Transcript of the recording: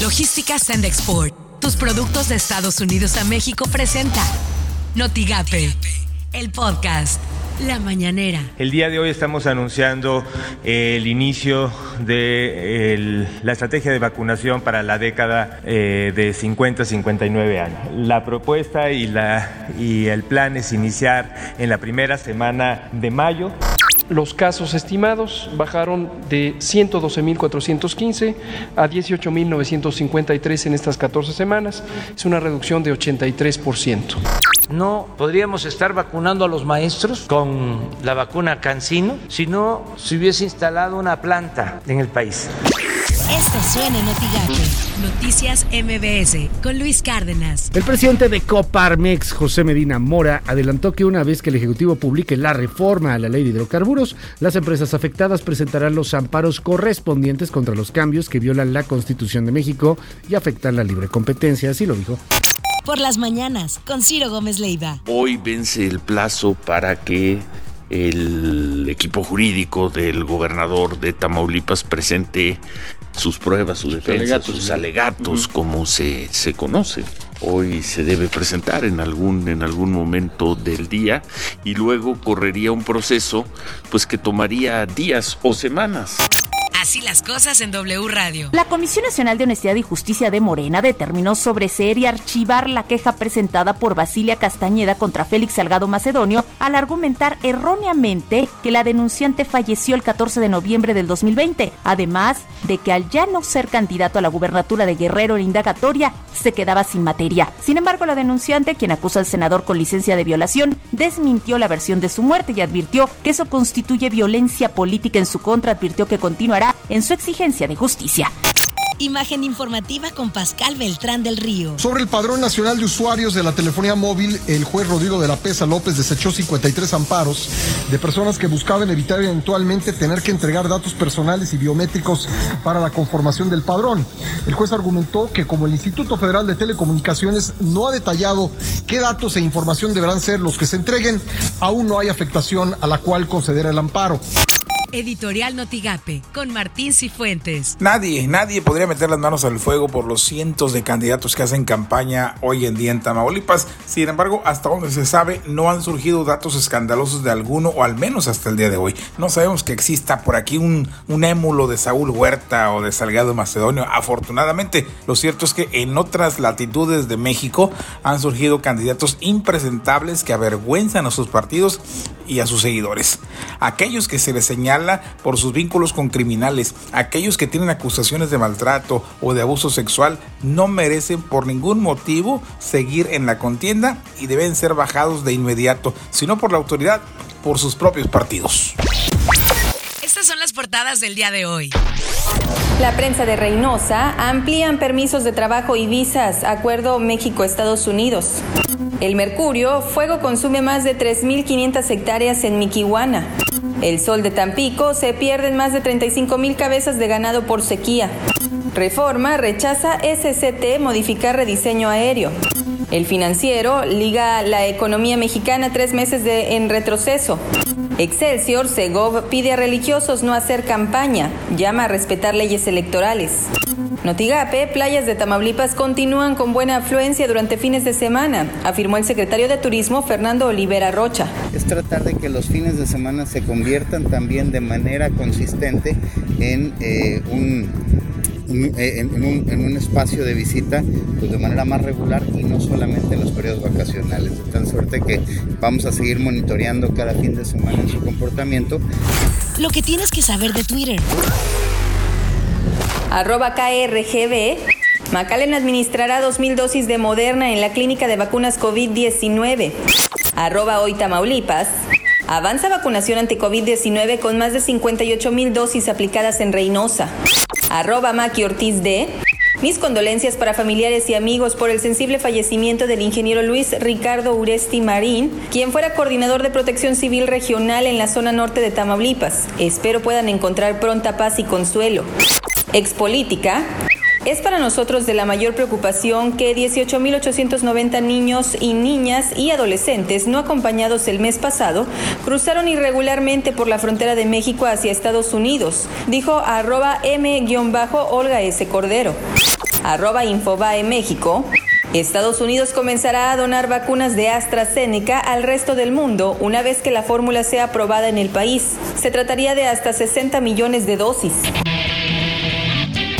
Logística Send Export. Tus productos de Estados Unidos a México presenta Notigape, el podcast. La Mañanera. El día de hoy estamos anunciando el inicio de la estrategia de vacunación para la década eh, de 50-59 años. La propuesta y el plan es iniciar en la primera semana de mayo. Los casos estimados bajaron de 112.415 a 18.953 en estas 14 semanas. Es una reducción de 83%. No podríamos estar vacunando a los maestros con la vacuna Cancino si no se hubiese instalado una planta en el país. Esto suena en. Noticias MBS con Luis Cárdenas. El presidente de Coparmex, José Medina Mora, adelantó que una vez que el Ejecutivo publique la reforma a la ley de hidrocarburos, las empresas afectadas presentarán los amparos correspondientes contra los cambios que violan la Constitución de México y afectan la libre competencia, así lo dijo. Por las mañanas con Ciro Gómez Leiva. Hoy vence el plazo para que el equipo jurídico del gobernador de Tamaulipas presente sus pruebas, su defensa, sus alegatos, como se, se conoce. Hoy se debe presentar en algún, en algún momento del día y luego correría un proceso pues que tomaría días o semanas. Así las cosas en W Radio. La Comisión Nacional de Honestidad y Justicia de Morena determinó sobreseer y archivar la queja presentada por Basilia Castañeda contra Félix Salgado Macedonio al argumentar erróneamente que la denunciante falleció el 14 de noviembre del 2020, además de que al ya no ser candidato a la gubernatura de Guerrero en indagatoria, se quedaba sin materia. Sin embargo, la denunciante, quien acusa al senador con licencia de violación, desmintió la versión de su muerte y advirtió que eso constituye violencia política en su contra, advirtió que continuará en su exigencia de justicia. Imagen informativa con Pascal Beltrán del Río. Sobre el Padrón Nacional de Usuarios de la Telefonía Móvil, el juez Rodrigo de la Pesa López desechó 53 amparos de personas que buscaban evitar eventualmente tener que entregar datos personales y biométricos para la conformación del padrón. El juez argumentó que como el Instituto Federal de Telecomunicaciones no ha detallado qué datos e información deberán ser los que se entreguen, aún no hay afectación a la cual conceder el amparo. Editorial Notigape con Martín Cifuentes. Nadie, nadie podría meter las manos al fuego por los cientos de candidatos que hacen campaña hoy en día en Tamaulipas. Sin embargo, hasta donde se sabe, no han surgido datos escandalosos de alguno, o al menos hasta el día de hoy. No sabemos que exista por aquí un, un émulo de Saúl Huerta o de Salgado Macedonio. Afortunadamente, lo cierto es que en otras latitudes de México han surgido candidatos impresentables que avergüenzan a sus partidos y a sus seguidores. Aquellos que se les señala por sus vínculos con criminales, aquellos que tienen acusaciones de maltrato o de abuso sexual, no merecen por ningún motivo seguir en la contienda y deben ser bajados de inmediato, sino por la autoridad, por sus propios partidos. Estas son las portadas del día de hoy. La prensa de Reynosa amplían permisos de trabajo y visas, acuerdo México-Estados Unidos. El Mercurio, fuego consume más de 3.500 hectáreas en Miquihuana. El sol de Tampico, se pierden más de 35 mil cabezas de ganado por sequía. Reforma rechaza SCT modificar rediseño aéreo. El financiero liga la economía mexicana tres meses en retroceso. Excelsior, Segov pide a religiosos no hacer campaña, llama a respetar leyes electorales. Notigape, playas de Tamaulipas continúan con buena afluencia durante fines de semana, afirmó el secretario de Turismo Fernando Olivera Rocha. Es tratar de que los fines de semana se conviertan también de manera consistente en eh, un en, en, un, en, un, espacio de visita pues de manera más regular y no solamente en los periodos vacacionales. De tal suerte que vamos a seguir monitoreando cada fin de semana en su comportamiento. Lo que tienes que saber de Twitter. Arroba KRGB. Macallen administrará 2.000 dosis de Moderna en la clínica de vacunas COVID-19. Arroba hoy Tamaulipas. Avanza vacunación ante COVID-19 con más de 58 mil dosis aplicadas en Reynosa. Arroba Maki Ortiz D. Mis condolencias para familiares y amigos por el sensible fallecimiento del ingeniero Luis Ricardo Uresti Marín, quien fuera coordinador de protección civil regional en la zona norte de Tamaulipas. Espero puedan encontrar pronta paz y consuelo expolítica, es para nosotros de la mayor preocupación que 18.890 niños y niñas y adolescentes no acompañados el mes pasado cruzaron irregularmente por la frontera de México hacia Estados Unidos, dijo arroba m-olga S. Cordero. Arroba Infobae México. Estados Unidos comenzará a donar vacunas de AstraZeneca al resto del mundo una vez que la fórmula sea aprobada en el país. Se trataría de hasta 60 millones de dosis.